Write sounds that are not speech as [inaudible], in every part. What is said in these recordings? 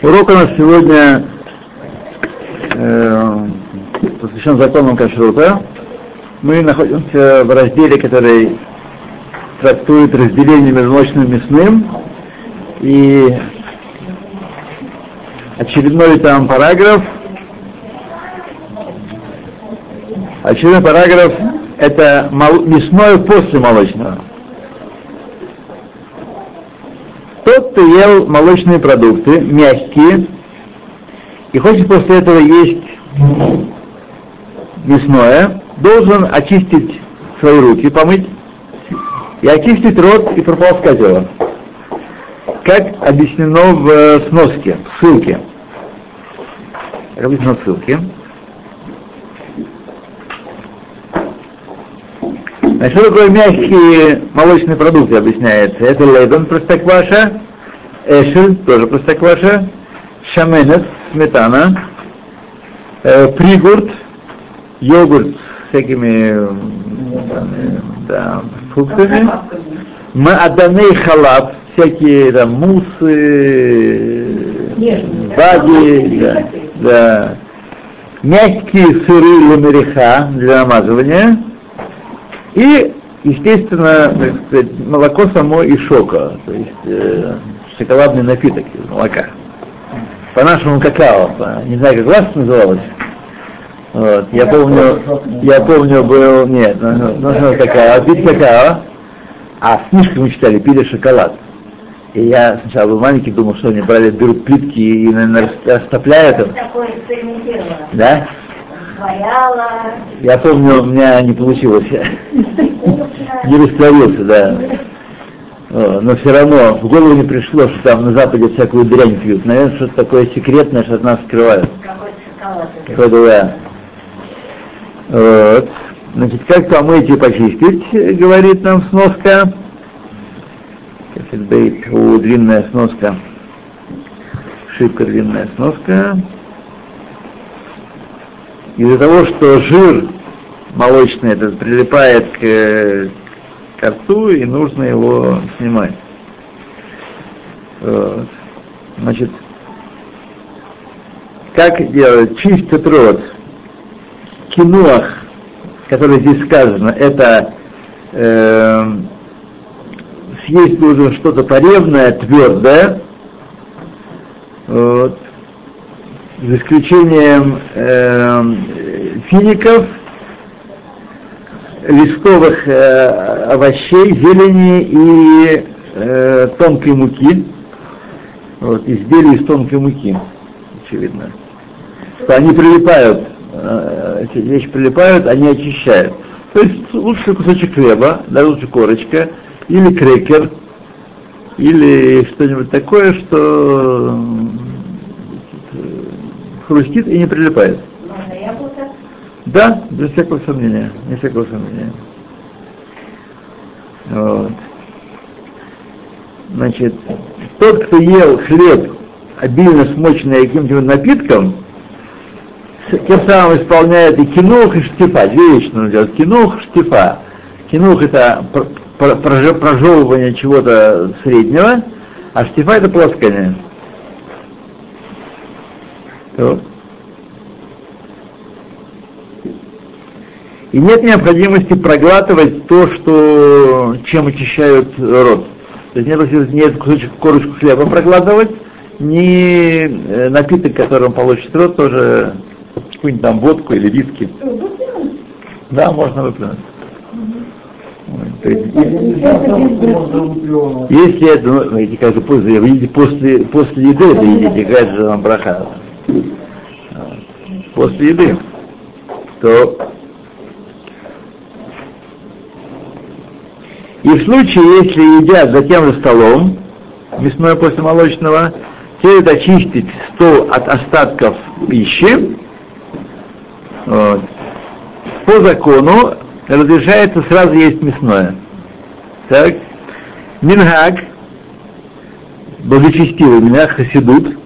Урок у нас сегодня э, посвящен законам кашрута. Мы находимся в разделе, который трактует разделение между молочным и мясным. И очередной там параграф. Очередной параграф это мясное после молочного. Тот, кто ел молочные продукты, мягкие, и хочет после этого есть мясное, должен очистить свои руки, помыть, и очистить рот и прополоскать его. Как объяснено в э, сноске, в ссылке. Как объяснено в ссылке. Значит, что такое мягкие молочные продукты объясняется? Это лейбен простокваша, эшель, тоже простокваша, шаменет, сметана, э, пригурт, йогурт с всякими да, фруктами, мааданей халаб, всякие там мусы, баги, да, да, мягкие сыры ламериха для намазывания, и, естественно, так сказать, молоко само и шока, то есть э, шоколадный напиток из молока. По-нашему какао, по, не знаю, как у вас называлось. Вот. Я помню, я помню, был, нет, нужно ну, ну, какао, пить какао, а в книжке мы читали, пили шоколад. И я сначала был маленький, думал, что они брали, берут плитки и, наверное, растопляют их. Да? Ваяла. Я помню, у меня не получилось. Не растворился, да. Но все равно в голову не пришло, что там на Западе всякую дрянь пьют. Наверное, что-то такое секретное, что от нас скрывают. Какой-то да. Вот. Значит, как помыть и почистить, говорит нам сноска. Кафельбейт, длинная сноска. Шибко длинная сноска из-за того, что жир молочный этот прилипает к, к рту, и нужно его снимать. Вот. Значит, как делать? Чистят рот. Кинуах, который здесь сказано, это э, съесть должен что-то поревное, твердое. Вот за исключением э, фиников, листовых э, овощей, зелени и э, тонкой муки. Вот, изделия из тонкой муки, очевидно. Что они прилипают, э, эти вещи прилипают, они очищают. То есть лучше кусочек хлеба, да, лучше корочка, или крекер, или что-нибудь такое, что хрустит и не прилипает. Да, без всякого сомнения, не всякого сомнения. Вот. Значит, тот, кто ел хлеб, обильно смоченный каким-то напитком, тем самым исполняет и кинух, и штифа. Две вещи нужно делать. Кинух, штифа. Кинух это прожевывание чего-то среднего, а штифа это полоскание. То. И нет необходимости проглатывать то, что, чем очищают рот. То есть нет, нет кусочек корочку хлеба проглатывать, ни э, напиток, которым получит рот, тоже какую-нибудь там водку или виски. Да, можно выплюнуть. если это, ну, видите, как после, после, после еды это едите, какая же вам браха после еды, то и в случае, если едят за тем же столом, мясное после молочного, следует очистить стол от остатков пищи. Вот. По закону разрешается сразу есть мясное. Так. Мингаг, благочестивый мингаг хасидут,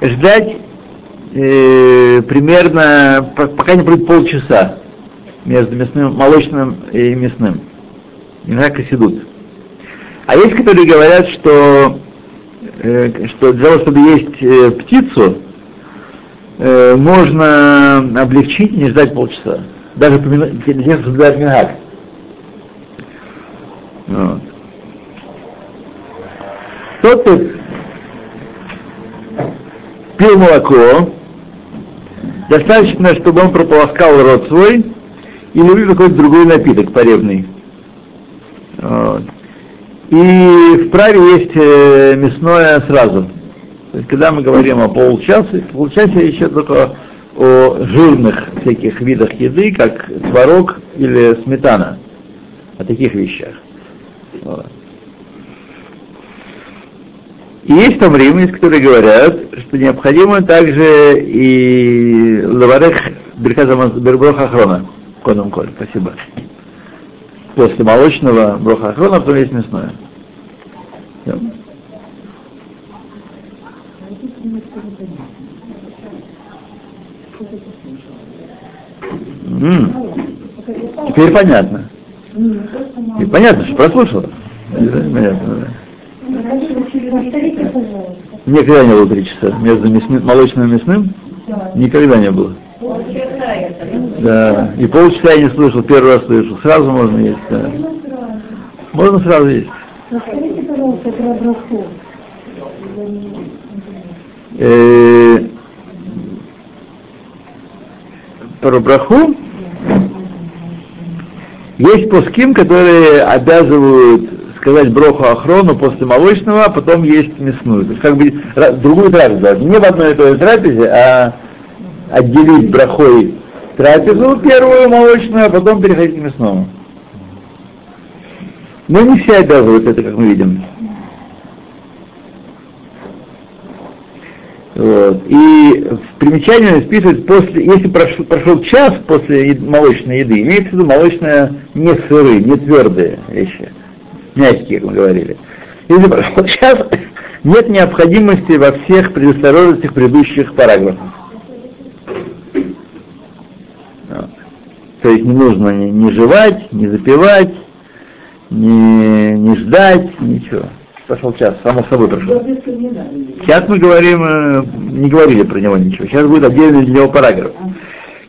ждать э, примерно, пока не будет полчаса между мясным, молочным и мясным. Как идут. А есть, которые говорят, что э, что для того, чтобы есть э, птицу, э, можно облегчить не ждать полчаса. Даже кто соблюдает мингаг. Вот. Тот, кто пил молоко, достаточно, чтобы он прополоскал рот свой и выпил какой-то другой напиток поребный. Вот. И вправе есть э, мясное сразу. То есть, когда мы говорим о полчасе, полчасе еще только о жирных всяких видах еды, как творог или сметана, о таких вещах. Вот. И есть там римляне, которые говорят, что необходимо также и лаварех берброха охрона. Коном коль, спасибо. После молочного броха охрона, потом есть мясное. Всё. М, Теперь понятно. И понятно, что прослушала. Понятно, да. Никогда не было три часа. Между мясным- молочным и мясным никогда не было. Да. И полчаса я не слышал, первый раз слышал. Сразу можно есть, да. Можно сразу есть. Расскажите, пожалуйста, про браху. Э, Про браху есть пуским, которые обязывают сказать броху охрону после молочного, а потом есть мясную. То есть как бы другую трапезу. даже. Не в одной и той трапезе, а отделить брахой трапезу первую молочную, а потом переходить к мясному. Но не все обязывают это, как мы видим. Вот. И в примечании списывают после, если прошел, прошел час после молочной еды, имеется в виду молочная не сырые, не твердые вещи, мягкие, как мы говорили. Если прошел час, нет необходимости во всех предосторожностях предыдущих параграфов. Вот. То есть не нужно ни, ни жевать, ни запивать, ни, ни ждать, ничего. Прошел час, само собой прошел. Сейчас мы говорим, э, не говорили про него ничего. Сейчас будет отдельный для него параграф.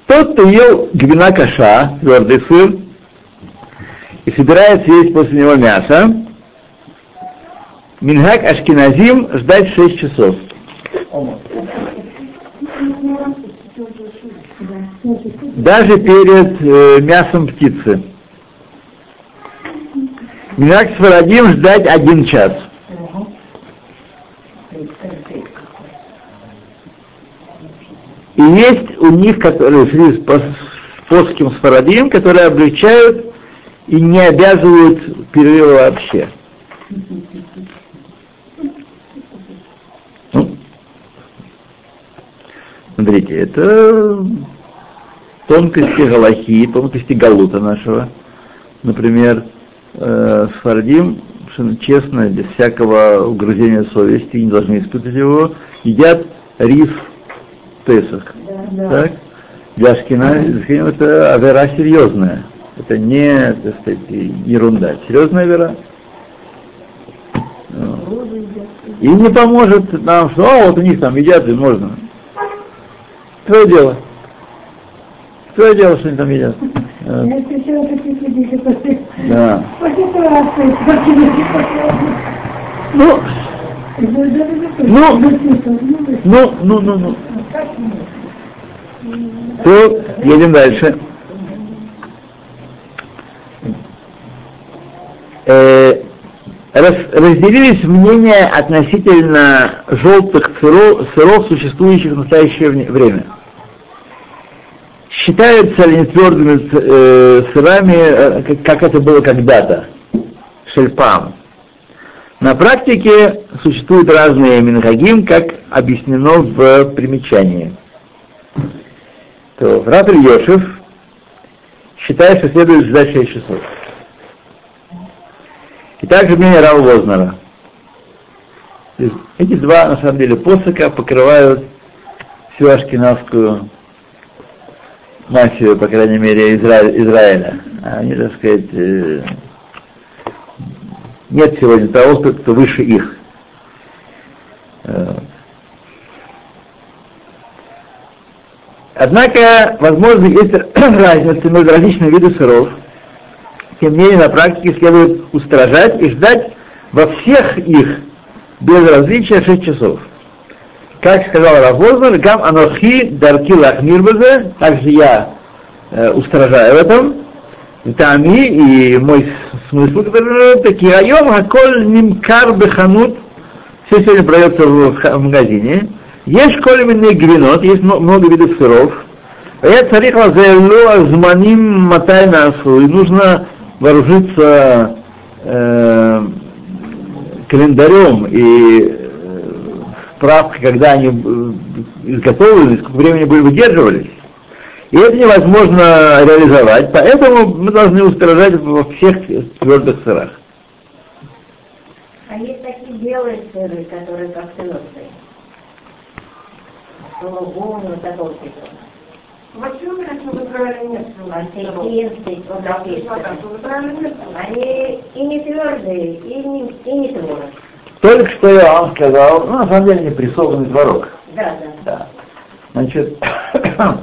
Тот, кто ел гвина каша, твердый сыр, и собирается есть после него мясо, Минхак Ашкиназим ждать 6 часов. Даже перед э, мясом птицы. Минхак Сфарадим ждать один час. И есть у них, которые среди плоским сфарадим, которые облегчают и не обязывают перерыва вообще. Ну, смотрите, это тонкости галахи, тонкости галута нашего. Например, э, сфардим, совершенно честно, без всякого угрызения совести, не должны испытывать его, едят рис Песах. Так? Для Ашкина это авера серьезная. Это не, так сказать, ерунда. Серьезная авера. Вот. И не поможет нам, что а, вот у них там едят и можно. Твое дело. Твое дело, что они там едят. Которые Да. Ну, Ну, Ну, ну, ну, ну, ну. То едем дальше. Э, раз- разделились мнения относительно желтых сыров, сыров, существующих в настоящее время. Считаются ли они твердыми э, сырами, э, как, это было когда-то, шельпам? На практике существуют разные минхагим, как объяснено в примечании. То Раф Йошев считает, что следует ждать 6 часов. И также мнение Рау Вознера. Эти два, на самом деле, посока покрывают всю ашкенавскую мафию, по крайней мере, Изра... Израиля. Они, так сказать, э, нет сегодня того, кто выше их. Э. Однако, возможно, есть [coughs] разница между различными видами сыров – тем не менее, на практике следует устражать и ждать во всех их без различия 6 часов. Как сказал Равознер, гам анохи дарки лахмирбазе, также я э, устражаю в этом, Тами и мой смысл, который такие айом хаколь нимкар беханут, все сегодня продается в, магазине. Есть колеменный гвинот, есть много видов сыров. Я царих лазелу зманим матай насу, и нужно вооружиться э, календарем и э, справкой, когда они э, изготовлены, сколько времени были выдерживались. И это невозможно реализовать, поэтому мы должны устражать во всех твердых сырах. А есть такие белые сыры, которые как твердые. Сулугун, такого типа. Почему, конечно, в Израиле нет Антикинты, вот такие сыры. Они и не твердые, и не, и не творог. Только что я вам сказал, ну, на самом деле не прессованный творог. Да, да. Да. Значит, [coughs]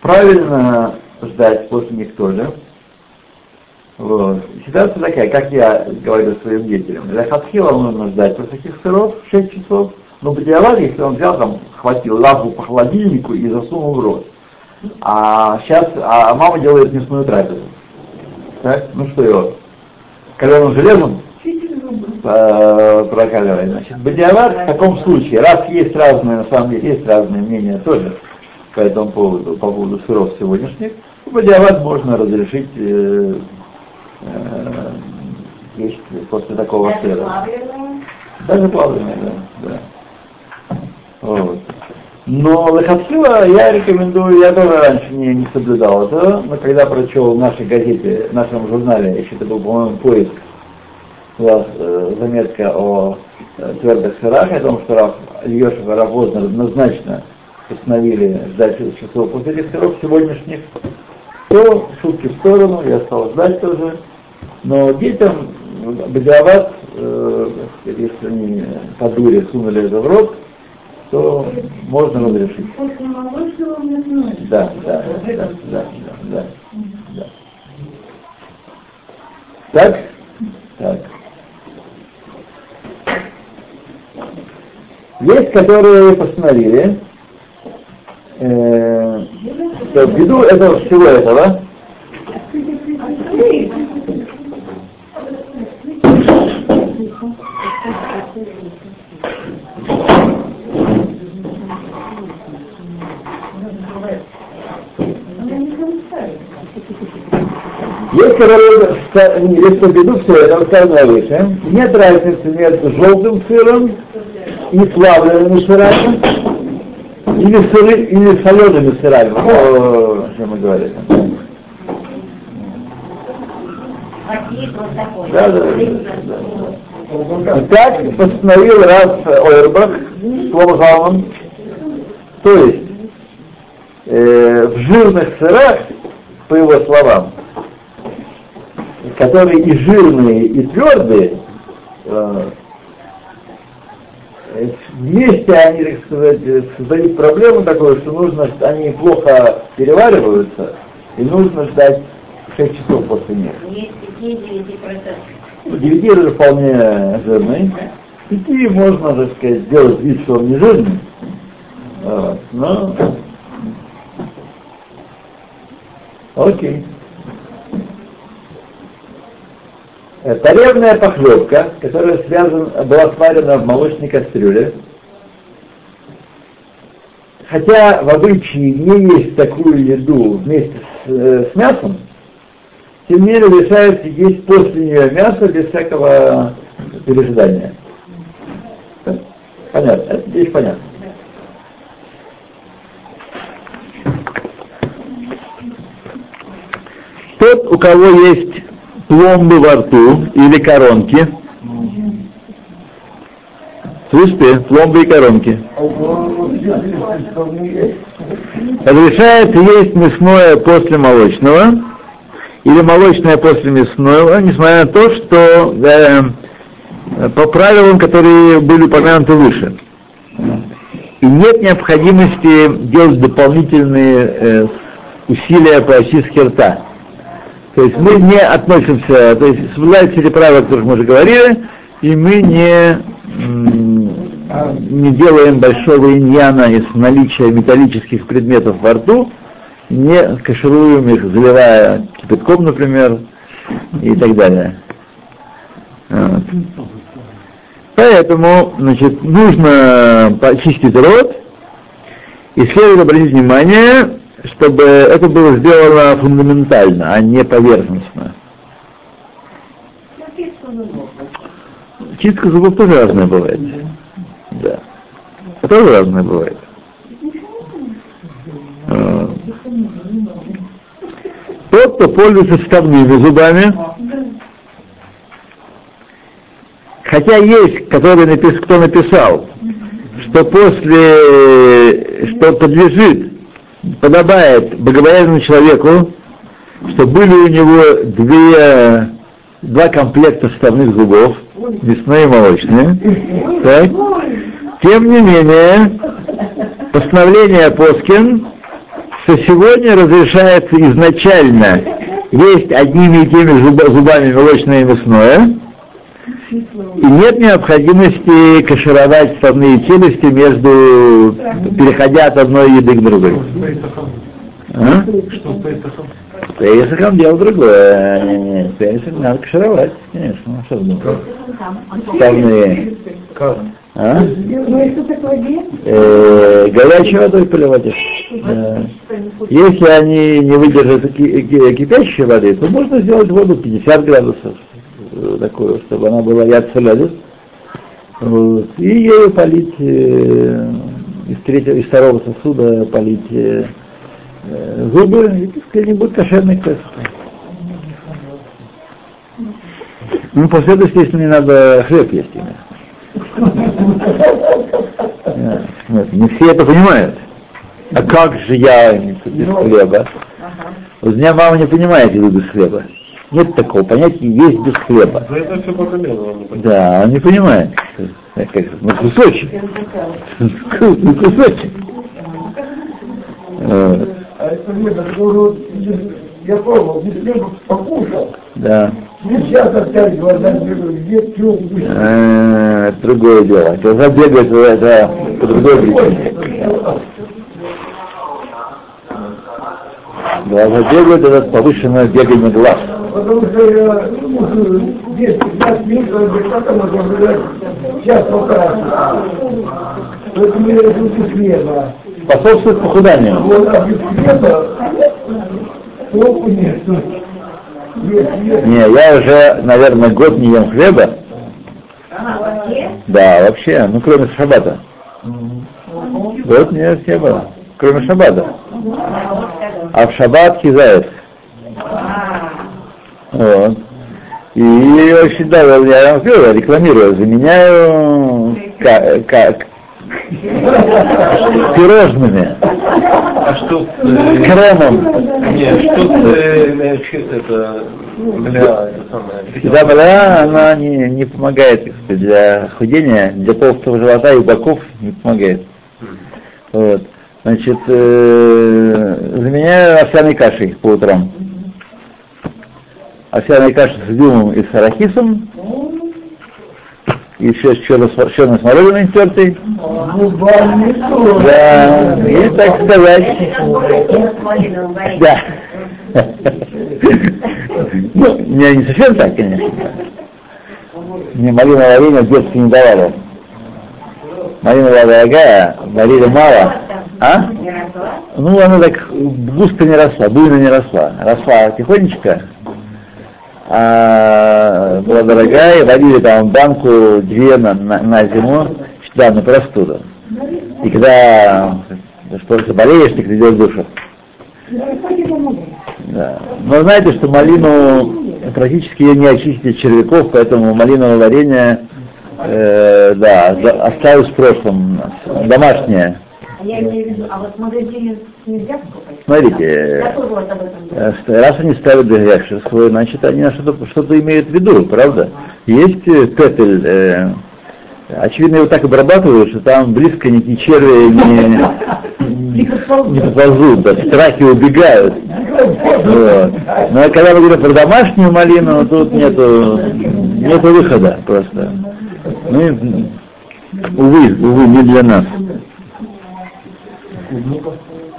правильно ждать после них тоже. Вот. Ситуация такая, как я говорю своим детям. Для хатхила нужно ждать после таких сыров 6 часов. Но бадиават, если он взял там, хватил лапу по холодильнику и засунул в рот. А сейчас, а мама делает мясную трапезу. Так? Ну что его? Каленым железом э, прокаливать. Значит, бадиават в таком случае, раз есть разные, на самом деле, есть разные мнения тоже по этому поводу, по поводу сыров сегодняшних, бадиават можно разрешить э, э, есть после такого сыра. Даже плавленые, да. да. Вот. Но лохатхила я рекомендую, я тоже раньше не, не соблюдал это, но когда прочел в нашей газете, в нашем журнале, еще это был, по-моему, поиск, была э, заметка о э, твердых сырах, о том, что Раф, Ильешев и Раф Вознер однозначно установили ждать 6 часов после этих сыров сегодняшних, то шутки в сторону, я стал ждать тоже. Но детям бадиават, э, если они по дуре сунули это в рот, то можно разрешить. Молочного мясное. Да, да, да, да, да, да, да. Так? Так. Есть, которые постановили, э, что ввиду этого всего этого, есть что ввиду всего этого сказано выше, нет разницы между желтым сыром и плавленными сырами, или, сыры, или солеными сырами, о, чем мы говорили. Да, да, да. Так постановил Раф Ойрбах, Шлома Залман, то есть э, в жирных сырах, по его словам, которые и жирные, и твердые, э, вместе они, так сказать, создают проблему такую, что нужно, они плохо перевариваются, и нужно ждать 6 часов после них. Есть 5-9%. Ну, 9 уже вполне жирный. 5 можно, так сказать, сделать вид, что он не жирный. Вот. Но... Окей. Э, Таревная похлебка, которая связана, была сварена в молочной кастрюле, хотя в обычае не есть такую еду вместе с, э, с мясом, тем не менее решается есть после нее мясо без всякого пережидания. Понятно, это здесь понятно. Тот, у кого есть пломбы во рту или коронки, слышите, пломбы и коронки, разрешается есть мясное после молочного, или молочное после мясного, несмотря на то, что э, по правилам, которые были упомянуты выше. И нет необходимости делать дополнительные э, усилия по очистке рта. То есть мы не относимся, то есть соблюдаются эти правила, о которых мы уже говорили, и мы не, не делаем большого иньяна из наличия металлических предметов во рту, не кашируем их, заливая кипятком, например, и так далее. Вот. Поэтому, значит, нужно почистить рот, и следует обратить внимание, чтобы это было сделано фундаментально, а не поверхностно. Чистка зубов тоже разная бывает. Да. Тоже разная бывает. А. Тот, кто пользуется вставными зубами, хотя есть, который напис, кто написал, что после, что подлежит, подобает богобоязненному человеку, что были у него две, два комплекта вставных зубов, мясные и молочные, так, тем не менее, постановление Поскин, что сегодня разрешается изначально есть одними и теми зубами молочное и мясное, и нет необходимости кашировать вставные челюсти между, переходя от одной еды к другой. А? Что Пейсахом дело другое. Пейсах надо кашировать, конечно. Ну, что? Вставные. Как? А? Э, горячей водой поливать. Да. Если они не выдержат кипящей воды, то можно сделать воду 50 градусов такую, чтобы она была яд солядис. Вот. И ею полить э, из третьего, из второго сосуда полить э, зубы, и так не будет кошерный квест. Ну, после этого, естественно, не надо хлеб есть ими. Нет, не все это понимают. А как же я без хлеба? Вот меня мама не понимает еду без хлеба. Нет такого понятия есть без хлеба. Но это все пока он Да, он не понимает. Как, ну, кусочек. Ну, кусочек. А это хлеба, я пробовал, без хлеба покушал. Да. Сейчас опять глаза бегают, где что, Это другое дело. Глаза бегают, это по другой причине. Глаза бегают, это повышенное бегание глаз потому что я, ну, 10-15 минут, как может сейчас пока. Поэтому я люблю хлеба. Способствует похуданию. Вот, а без хлеба толку нет. Не, я уже, наверное, год не ем хлеба. Да, вообще, ну кроме шабата. Год не ем хлеба, кроме шабата. А в шаббат хизает. Вот. И очень да, я вам говорю, рекламирую, заменяю как, пирожными. А что э, кремом? Нет, что э, это мля, это самое. Да, мля, она не, не помогает сказать, для худения, для толстого живота и боков не помогает. Вот. Значит, э, заменяю овсяной кашей по утрам овсяной каши с изюмом и с арахисом, и еще с черной смородиной тертой. Да, и так сказать. Да. Ну, не, совсем так, конечно. Мне малиновое варенье в детстве не давали. Малиновая дорогая, варили мало. А? Ну, она так густо не росла, буйно не росла. Росла тихонечко, а, была дорогая, водили там банку две на, на, на зиму, да, на простуду. И когда что заболеешь, ты идешь душу. Да. Но знаете, что малину практически ее не очистить червяков, поэтому малиновое варенье э, да, осталось в прошлом. Домашнее. Я имею в виду, а вот в магазине нельзя покупать? Смотрите, э, раз они ставят грешер свой, значит они что-то, что имеют в виду, правда? Есть э, петель, э, Очевидно, его так обрабатывают, что там близко ни черви не, [laughs] не подползут, да, страхи убегают. Вот. Но когда мы говорим про домашнюю малину, тут нету, нету выхода просто. Ну, увы, увы, не для нас.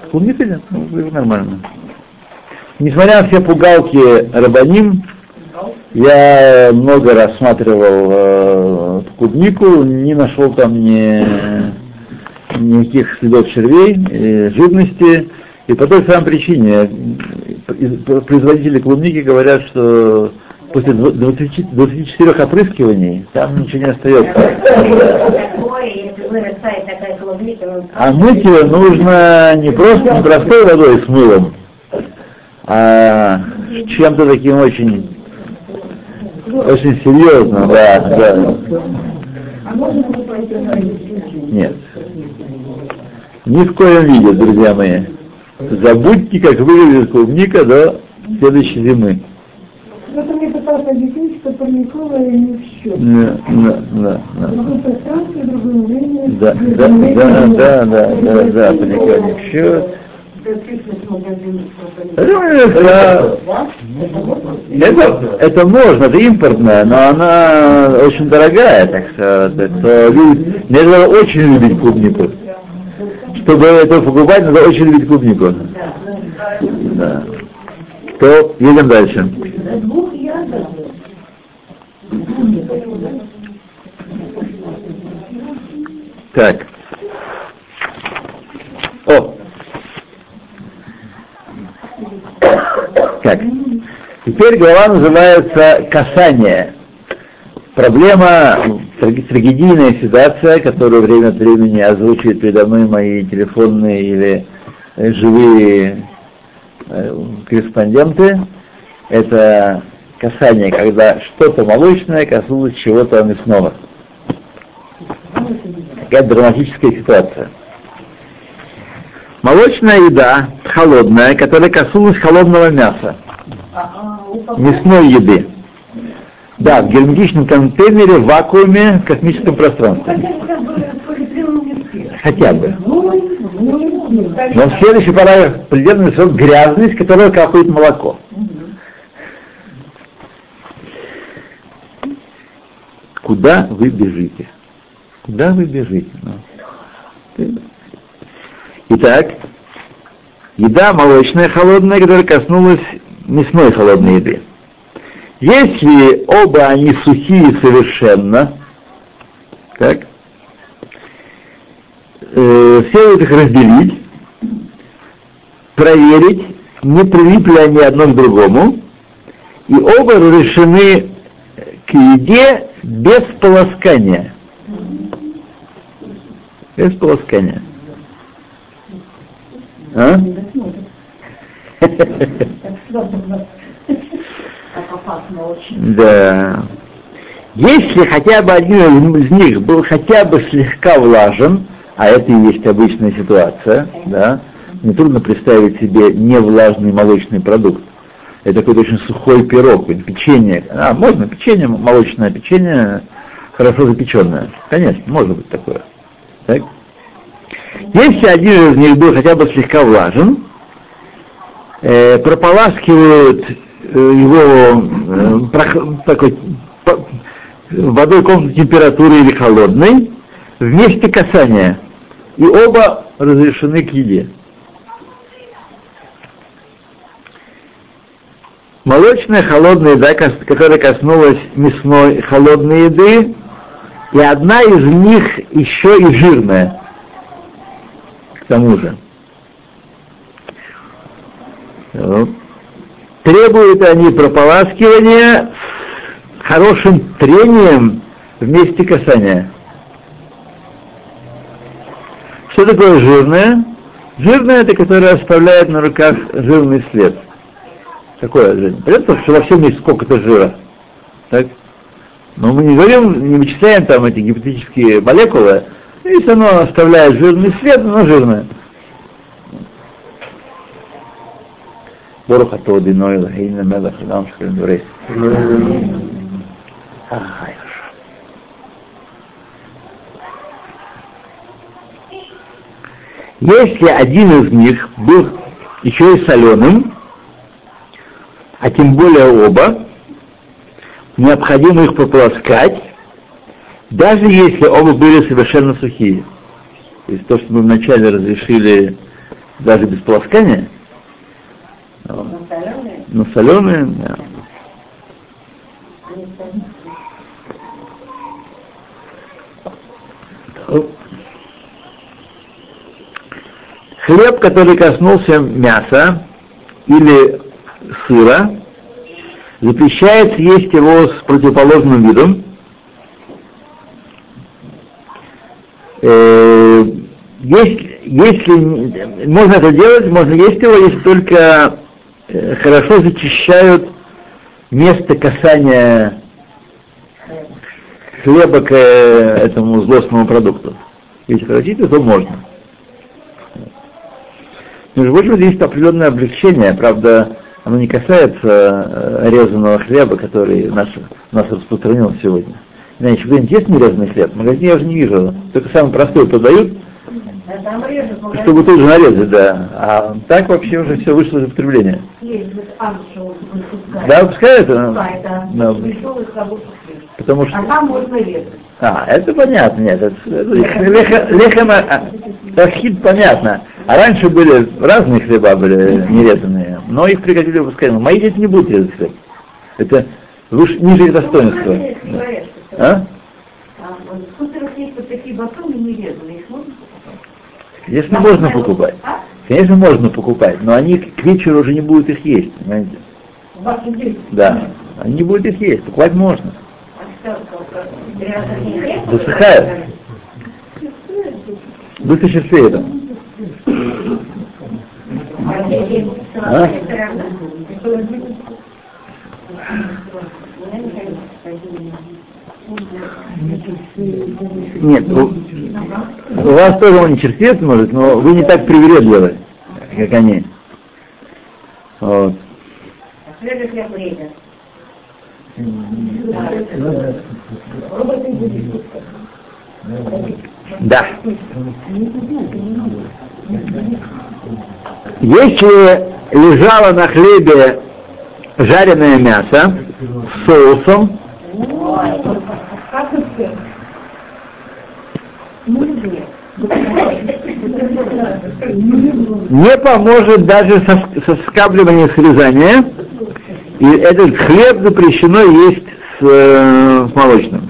Клубника ну, нормально. Несмотря на все пугалки Рабаним, я много рассматривал э, клубнику, не нашел там ни, никаких следов червей, э, жирности. И по той самой причине производители клубники говорят, что после 20, 24 опрыскиваний там ничего не остается. А мыть ее нужно не просто не простой водой с мылом, а чем-то таким очень очень серьезно, да, да. Нет. Ни в коем виде, друзья мои. Забудьте, как выглядит клубника до следующей зимы. Это мне пытался объяснить, что парниковая не в счет. Да, да, да. да. Другое пространство, другое время. Да, да, да, да, да, да, да, парниковая не в счет. Это, это, это можно, это импортная, но она очень дорогая, так это, мне надо очень любить клубнику. Чтобы это покупать, надо очень любить клубнику. Да. То едем дальше. Так. О, Так. Теперь глава называется «Касание». Проблема, трагедийная ситуация, которую время от времени озвучивают передо мной мои телефонные или э, живые корреспонденты, это касание, когда что-то молочное коснулось чего-то мясного. Такая драматическая ситуация. Молочная еда, холодная, которая коснулась холодного мяса, мясной еды. Да, в герметичном контейнере, в вакууме, в космическом пространстве. Хотя бы. Но в следующий параграф предельный срок грязность, которая капает молоко. Куда вы бежите? Куда вы бежите? Ну, Итак, еда молочная холодная, которая коснулась мясной холодной еды. Если оба они сухие совершенно, так, э, следует их разделить, проверить, не прилипли они одно к другому, и оба разрешены к еде без полоскания. Без полоскания. А? [laughs] Да. Если хотя бы один из них был хотя бы слегка влажен, а это и есть обычная ситуация, да, нетрудно представить себе невлажный молочный продукт. Это какой-то очень сухой пирог, печенье. А, можно печенье, молочное печенье, хорошо запеченное. Конечно, может быть такое. Так? Если один из них был хотя бы слегка влажен, э, прополаскивают его э, такой, водой комнатной температуры или холодной вместе касания. И оба разрешены к еде. Молочная холодная еда, которая коснулась мясной холодной еды, и одна из них еще и жирная к тому же. Требуют они прополаскивания хорошим трением вместе касания. Что такое жирное? Жирное это которое оставляет на руках жирный след. Какое жирное? Понятно, что во всем есть сколько-то жира. Так? Но мы не говорим, не вычисляем там эти гипотетические молекулы, если оно оставляет жирный след, оно жирное. ברוך אתה עודינו אלוהים למלך עולם של דורס. Если один из них был еще и соленым, а тем более оба, необходимо их пополоскать, даже если оба были совершенно сухие. То есть то, что мы вначале разрешили даже без полоскания, ну, соленые, но соленые, да. Хлеб, который коснулся мяса или сыра, запрещается есть его с противоположным видом. Э, Если, если можно это делать, можно есть его, если только хорошо зачищают место касания хлеба к э, этому злостному продукту. Если хотите, то можно. Между прочим, есть определенное облегчение, правда, оно не касается э, резаного хлеба, который наш, нас распространен сегодня. Знаете, где-нибудь есть нерезанный хлеб? В магазине я уже не вижу. Только самый простой подают, чтобы тут же нарезать, да. А так вообще уже все вышло из употребления. Да, выпускают? да. Да. Потому что... А там можно резать. А, это понятно, нет, это, это леха- лехем, а, тахид понятно. А раньше были разные хлеба были нерезанные, но их прекратили выпускать. Мои дети не будут резать хлеб. Это выше, ниже их достоинства. А? А, вот в суперах есть вот такие батоны нерезанные, их можно? Конечно, можно покупать. Конечно, можно покупать, но они к вечеру уже не будут их есть, понимаете? Да, они не будут их есть, покупать можно. Засыхает. Быстро счастливее это. А Нет, у, у вас тоже он не чертец может, но вы не так привередливы, как они. Вот. Да. Если лежало на хлебе жареное мясо с соусом, не поможет даже сос- соскабливание срезания, и этот хлеб запрещено есть с, э, с молочным.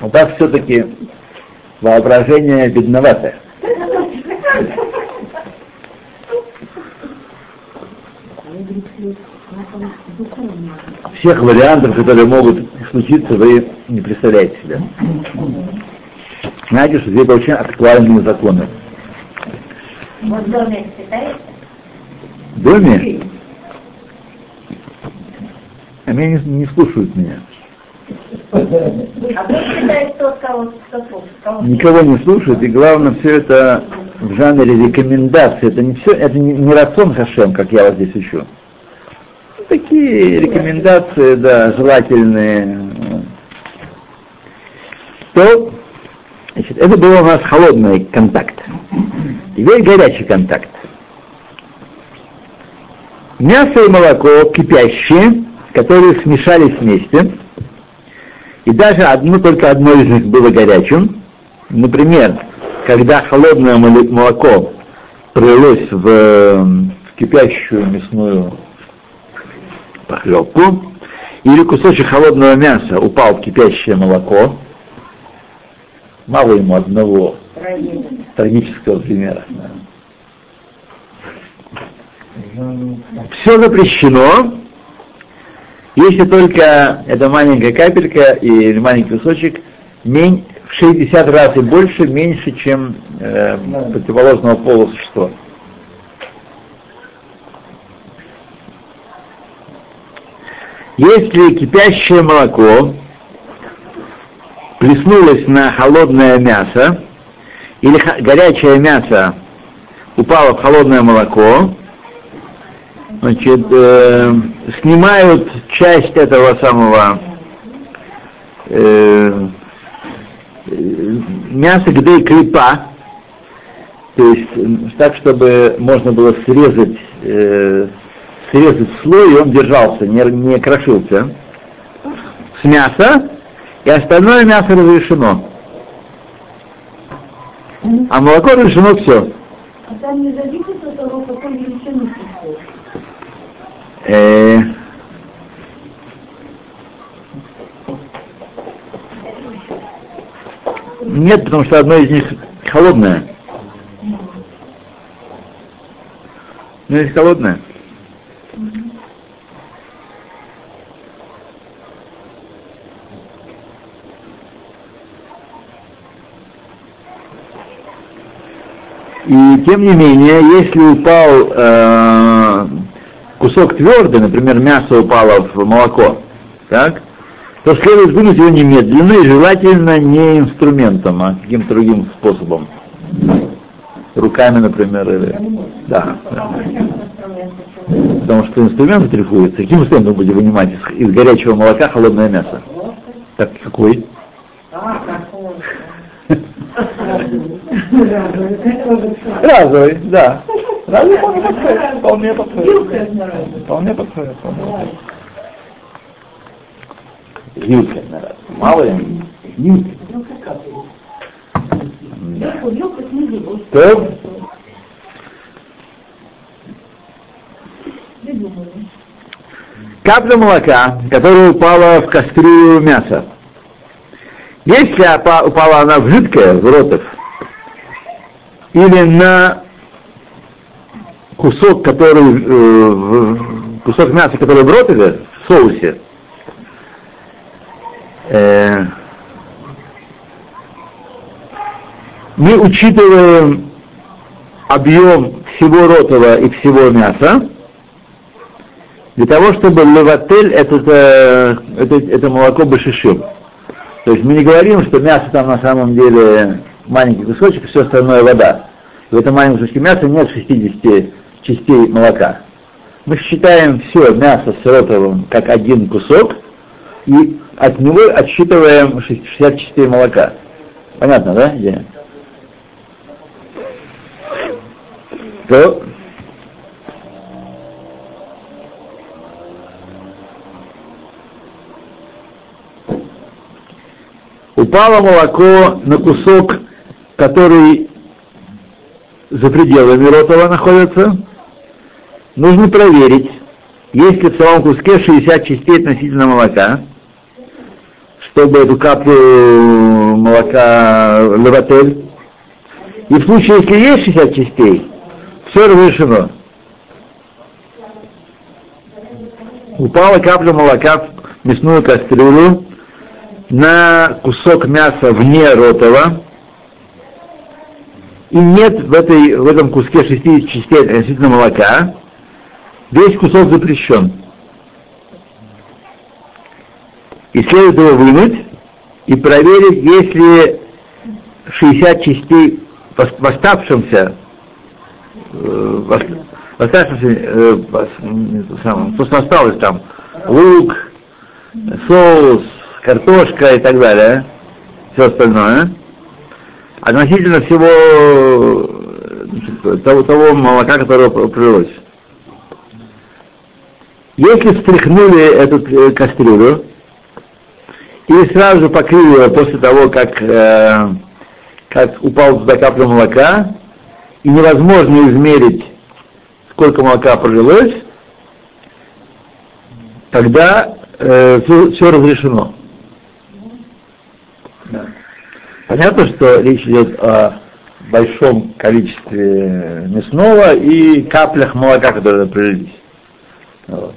Вот, так все-таки воображение бедноватое. Всех вариантов, которые могут случиться, вы не представляете себе. Знаете, что здесь очень актуальные законы. Вот в доме питается? В доме они не, не слушают меня. А кого, кто кого Никого не слушают, и главное, все это в жанре рекомендаций. Это не все, это не, не рацион Хашем, как я вас здесь учу. Такие рекомендации, да, желательные. То, значит, это был у нас холодный контакт. Теперь горячий контакт. Мясо и молоко кипящие, которые смешались вместе, и даже одно, только одно из них было горячим. Например, когда холодное моло- молоко пролилось в, э, в кипящую мясную похлебку, или кусочек холодного мяса упал в кипящее молоко, мало ему одного трагического примера. Все запрещено, если только эта маленькая капелька или маленький кусочек в 60 раз и больше меньше, чем э, противоположного пола существо. Если кипящее молоко плеснулось на холодное мясо, или горячее мясо упало в холодное молоко, значит, э, снимают часть этого самого э, мяса, где и клепа, то есть так, чтобы можно было срезать, э, срезать слой, и он держался, не, не крошился, с мяса, и остальное мясо разрешено. А молоко разрешено все. А там не зависит от того, какой величины сухой. Э, Нет, потому что одно из них холодное. Ну, есть холодное. И тем не менее, если упал э, кусок твердый, например, мясо упало в молоко, так, то следует вынуть его немедленно и желательно не инструментом, а каким-то другим способом. Руками, например, или... Да. Потому что инструмент дрейфуется. Каким инструментом будете вынимать из, из горячего молока холодное мясо? Так какой? Разовый, да. Разовый вполне подходит. Вполне подходит. Вполне подходит. Вполне подходит. Вилка, наверное. Мало ли. Вилка. Да. Снизу. То, капля молока, которая упала в кастрюлю мяса. Если упала она в жидкое, в ротов, или на кусок, который, э, кусок мяса, который в ротове, в соусе, э, мы учитываем объем всего ротова и всего мяса, для того, чтобы леватель это, это, это, это молоко башишим. То есть мы не говорим, что мясо там на самом деле маленький кусочек, все остальное вода. В этом маленьком кусочке мяса нет 60 частей молока. Мы считаем все мясо с ротовым как один кусок, и от него отсчитываем 60 частей молока. Понятно, да, идея? То упало молоко на кусок, который за пределами ротова находится, нужно проверить, есть ли в самом куске 60 частей относительно молока, чтобы эту каплю молока леватель. И в случае, если есть 60 частей, все разрешено. Упала капля молока в мясную кастрюлю, на кусок мяса вне ротова, и нет в, этой, в этом куске 60 частей относительно молока, весь кусок запрещен. И следует его вынуть и проверить, если 60 частей в оставшемся, э, в оставшемся, э, то, что осталось там, лук, соус, картошка и так далее, все остальное, относительно всего значит, того, того молока, которое пролилось. Если встряхнули эту кастрюлю и сразу же покрыли ее после того, как, э, как упал туда капля молока, и невозможно измерить, сколько молока пролилось, тогда э, все, все разрешено. Понятно, что речь идет о большом количестве мясного и каплях молока, которые пролились. Вот.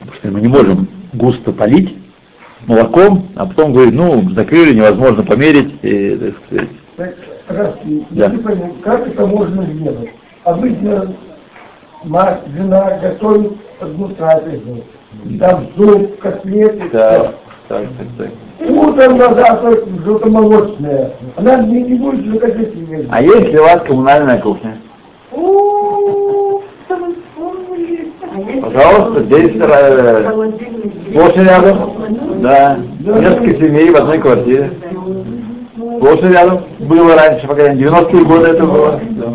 Потому что мы не можем густо полить молоком, а потом говорить, ну, закрыли, невозможно померить. И, так сказать. Раз, Да. как это можно сделать? Обычно мать, жена готовит одну трапезу. Там суп, котлеты, Да. Так, так, так. Утром на завтрак что-то молочное. Она не, не будет же как эти А если у вас коммунальная кухня? Вспомнили? Пожалуйста, здесь и рядом. Да. Несколько семей в одной квартире. И рядом. Было раньше, пока 90-е годы это было. Да.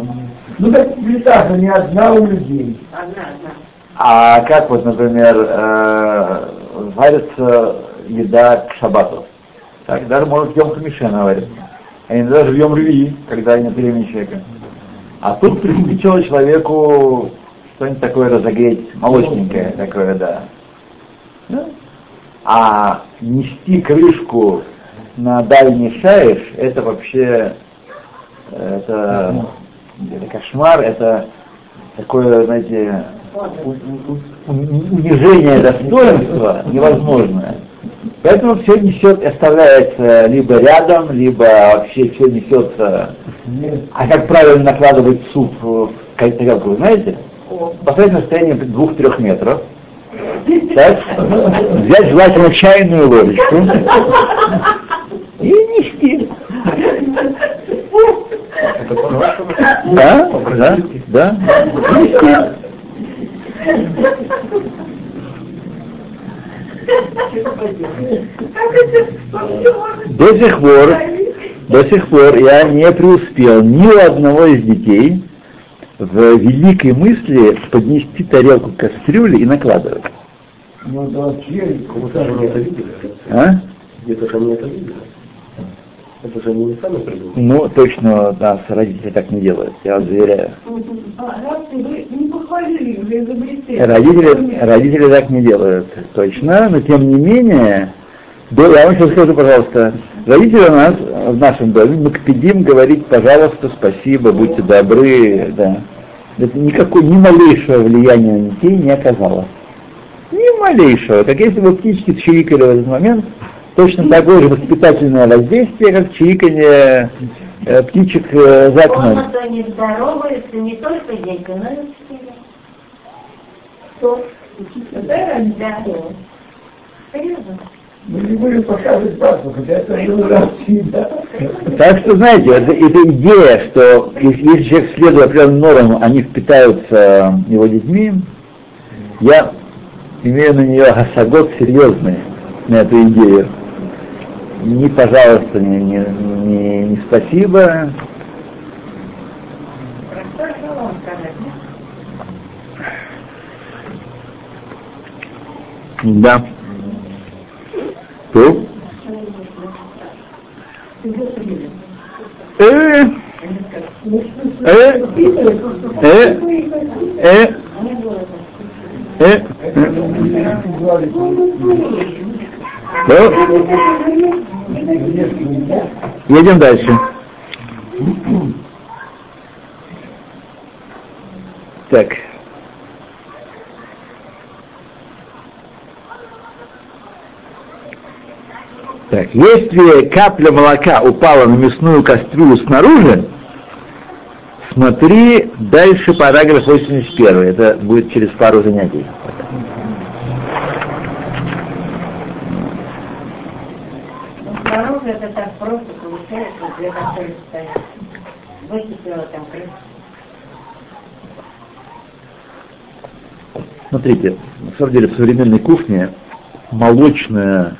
Ну так плита же не одна у людей. Одна, одна. А как вот, например, э, варится еда к шабату? Так, даже может в Йом Хамишена варится. А иногда даже в Йом Рви, когда нет времени человека. А тут приспичило человеку что-нибудь такое разогреть, молочненькое такое, да. Да? А нести крышку на дальний шаиш, это вообще, э, это, это кошмар, это такое, знаете, унижение достоинства невозможное. Поэтому все несет, оставляется либо рядом, либо вообще все несется. А как правильно накладывать суп в тарелку, вы знаете? Поставить на расстоянии двух-трех метров. Так, взять желательно чайную ложечку и нести. Да, да, да. Нести. До сих пор, до сих пор я не преуспел ни у одного из детей в великой мысли поднести тарелку к кастрюле и накладывать. Ну видели. А? Где-то они это видели. Это же они не сами придумали. Ну, точно, нас родители так не делают, я вас заверяю. А, раз ты вы не похвалили, вы изобретели. Родители, родители так не делают, точно, но тем не менее, да, я вам сейчас скажу, пожалуйста, родители у нас в нашем доме, мы кпидим говорить, пожалуйста, спасибо, будьте добры, да. Это никакой, ни малейшего влияния на детей не оказало. Ни малейшего. Как если бы птички чирикали в этот момент, точно такое же воспитательное воздействие, как чириканье э, птичек э, за окном. Комната не здоровается не только дети, но и учителя. Кто? Да, Да. Серьезно? Мы не будем показывать паспорт, хотя это раз да. Так что, знаете, это, эта идея, что если, если человек следует определенным нормам, они впитаются его детьми, я имею на нее гасагот серьезный, на эту идею. Не пожалуйста, не, не, не, не спасибо. Да? Да. То? Э, э, э, э, э, Ну, едем дальше. Так. Так, если капля молока упала на мясную кастрюлю снаружи, смотри дальше параграф 81. Это будет через пару занятий. Ну, снаружи это так просто получается, две кастрюли стоят. Выкипела там крыша. Смотрите, на самом деле в современной кухне молочная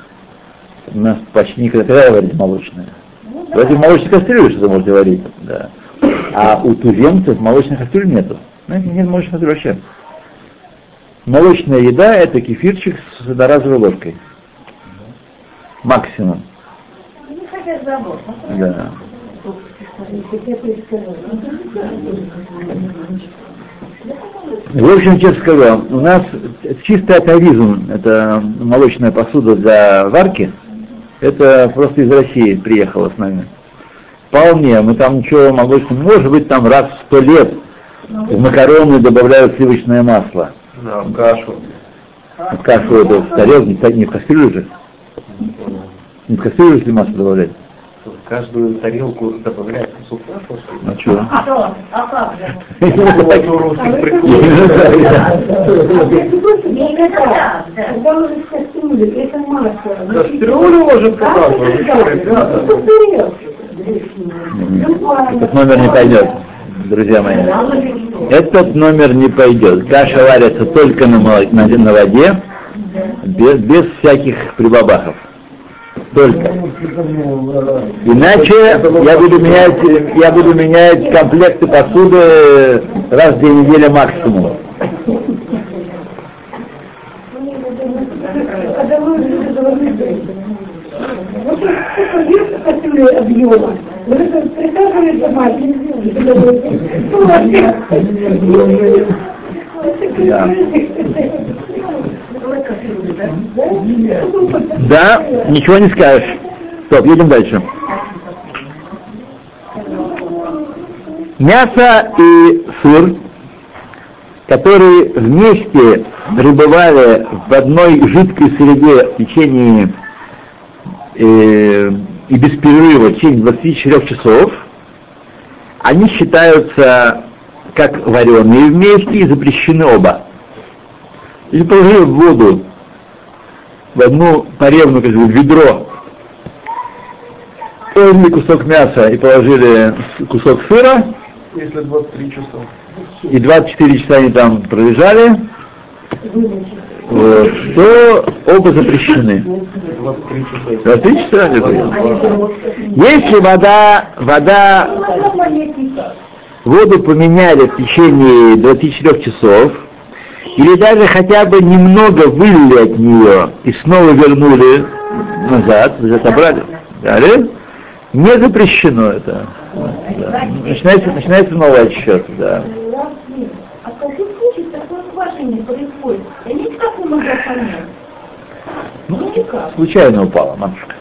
у нас почти никогда варить молочная. Ну, Давайте в молочной кастрюле что-то можете варить, да. А у туземцев молочных кастрюль нету. Знаете, нет молочной кастрюли вообще. Молочная еда это кефирчик с одноразовой ложкой. Максимум. Да. В общем, честно скажу, у нас чистый атовизм, это молочная посуда для варки, это просто из России приехала с нами. Вполне, мы там ничего молочного, может быть, там раз в сто лет в макароны добавляют сливочное масло. Да, в кашу. В кашу это в тарелке, не в та- не в кастрюлю же. Не кастрюлю же масло добавлять. каждую тарелку добавлять кусок масла, что ли? Ну что? А что? А как же? [laughs] Это русский прикол. [laughs] Не так, да. Когда уже в кастрюле, это масло. Кастрюлю можем туда, вы что, ребята? Этот номер не пойдет, друзья мои. Этот номер не пойдет. Каша варится только на, моло- на, на воде, без, без всяких прибабахов. Только. Иначе я буду менять, я буду менять комплекты посуды раз в две недели максимум. Объема, вот это присаживается мать, и когда вы- ну, вообще, Да. ничего не скажешь. Стоп, едем дальше. Мясо и сыр, которые вместе пребывали в одной жидкой среде в течение э, и без перерыва в течение 24 часов, они считаются как вареные вместе и запрещены оба. Если положили в воду в одну поревну, как бы, в ведро, положили кусок мяса и положили кусок сыра, Если 23 часа. и 24 часа они там пролежали, вот, то оба запрещены. 23 часа. 23 часа. Если вода, вода, воду поменяли в течение 24 часов, или даже хотя бы немного вылили от нее и снова вернули назад, есть отобрали, дали, не запрещено это. Да. Начинается, начинается новый отсчет, да. Ну. Случайно упала, матушка.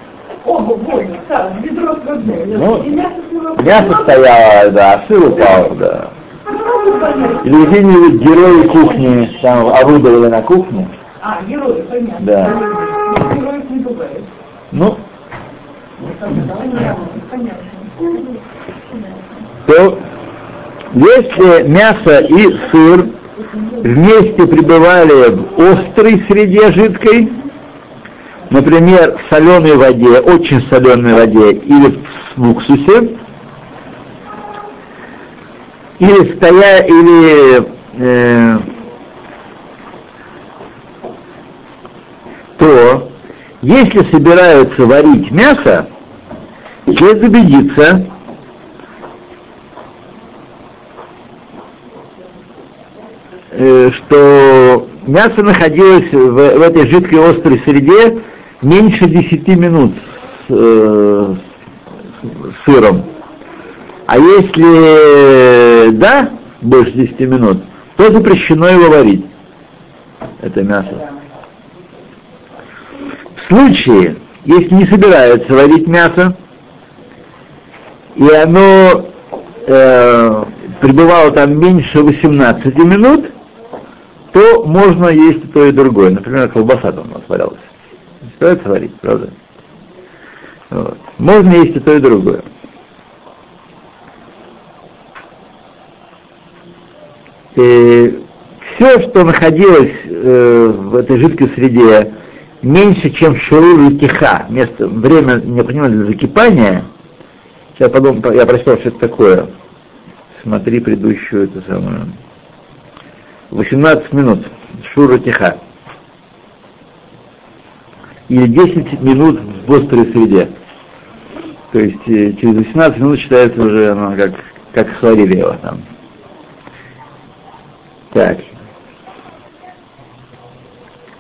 Оба, больно, так, ведро с водой. Ну, мясо стояло, да, сыр упал, да. А. Или какие-нибудь герои кухни там орудовали на кухне, А, герои, понятно. Да. Героев не бывает. ну, то если мясо и сыр вместе пребывали в острой среде жидкой, например, в соленой воде, очень соленой воде или в уксусе, или стоя, или э, то если собираются варить мясо, следует убедиться, э, что мясо находилось в, в этой жидкой острой среде меньше 10 минут с, э, с сыром. А если да, больше 10 минут, то запрещено его варить, это мясо. В случае, если не собираются варить мясо, и оно э, пребывало там меньше 18 минут, то можно есть то, и другое. Например, колбаса там у нас валялась. Не собираются варить, правда? Вот. Можно есть и то, и другое. Все, что находилось э, в этой жидкой среде меньше, чем шурур и тиха, место, время необходимое для закипания, сейчас подумал, я прочитал, что это такое. Смотри предыдущую, эту самую. 18 минут. Шура тиха. Или 10 минут в острой среде. То есть э, через 18 минут считается уже оно как, как его там. Так.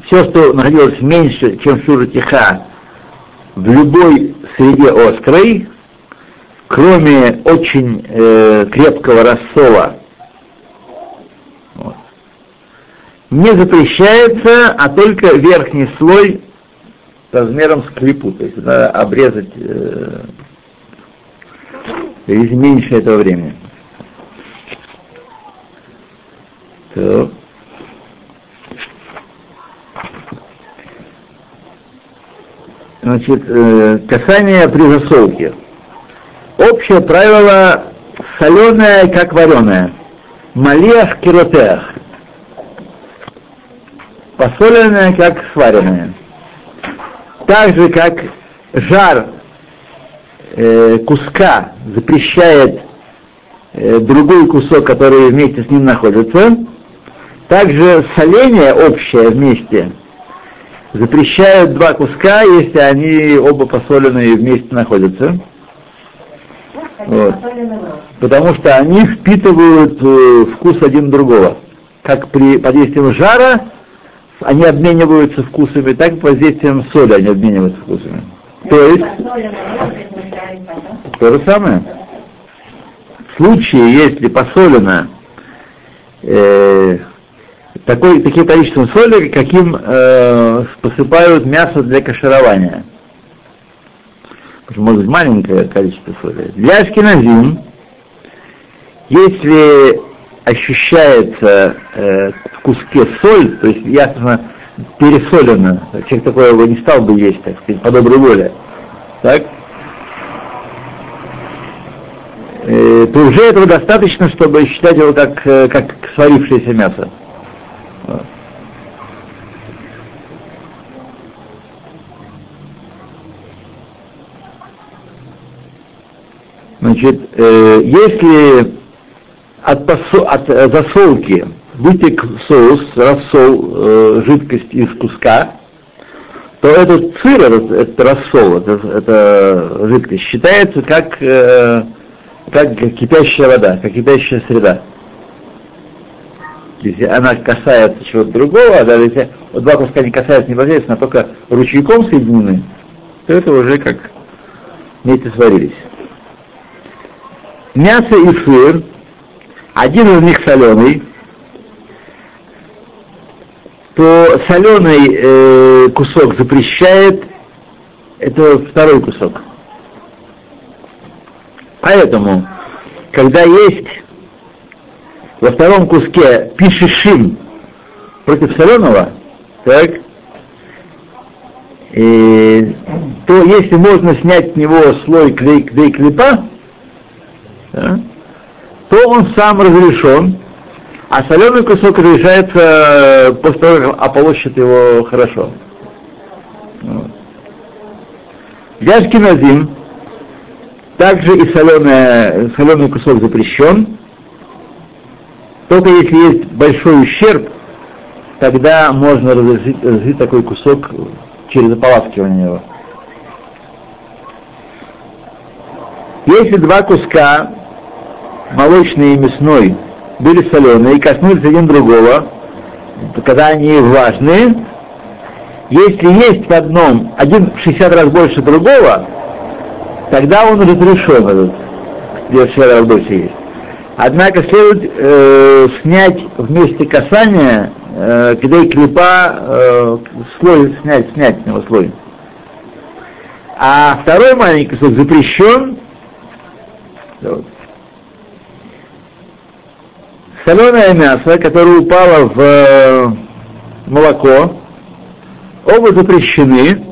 Все, что находилось меньше, чем шура тиха, в любой среде острой, кроме очень э, крепкого рассола, вот, не запрещается, а только верхний слой размером с клипу, то есть надо обрезать э, меньше этого времени. То. Значит, э, касание при засолке. Общее правило соленое, как вареное. Малиах киротеах. Посоленное, как сваренное. Так же, как жар э, куска запрещает э, другой кусок, который вместе с ним находится, также соление общее вместе запрещает два куска, если они оба посоленные вместе находятся. Вот. Потому что они впитывают э, вкус один другого. Как при под действием жара они обмениваются вкусами, так и под действием соли они обмениваются вкусами. То есть, то же самое. В случае, если посолено э, такое, таким количеством соли, каким э, посыпают мясо для каширования. Может быть маленькое количество соли. Для ашкеназим, если ощущается э, в куске соль, то есть ясно пересолено, человек такое его не стал бы есть, так сказать, по доброй воле, так, э, то уже этого достаточно, чтобы считать его как, э, как сварившееся мясо. Значит, э, если от, посо, от э, засолки вытек соус, рассол, э, жидкость из куска, то этот сыр, этот, этот рассол, это, это жидкость, считается как, э, как кипящая вода, как кипящая среда. Если она касается чего-то другого, даже если два куска не касаются непосредственно, а только ручейком соединены, то это уже как вместе сварились мясо и сыр, один из них соленый, то соленый э, кусок запрещает, это второй кусок. Поэтому, когда есть во втором куске пишешим против соленого, так, и, то если можно снять с него слой клей, клей клепа, да, то он сам разрешен, а соленый кусок разрешается э, после того, как ополощет его хорошо. Вот. Для шкиназим также и соленый, соленый кусок запрещен, только если есть большой ущерб, тогда можно разрешить, разрешить такой кусок через ополаскивание его. Если два куска молочный и мясной были соленые и коснулись один другого, когда они влажные, если есть в одном один в 60 раз больше другого, тогда он разрешен этот, где в 60 раз больше есть. Однако следует э, снять вместе касания, э, когда и клепа, э, слой снять, снять с него слой. А второй маленький кусок запрещен. Вот соленое мясо, которое упало в э, молоко, оба запрещены.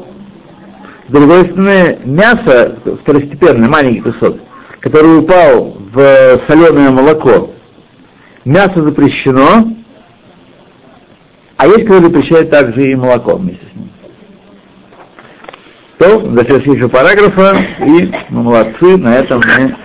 С другой стороны, мясо второстепенное, маленький кусок, который упал в соленое молоко, мясо запрещено, а есть кто запрещает также и молоко вместе с ним. То, до следующего параграфа, и мы молодцы, на этом мы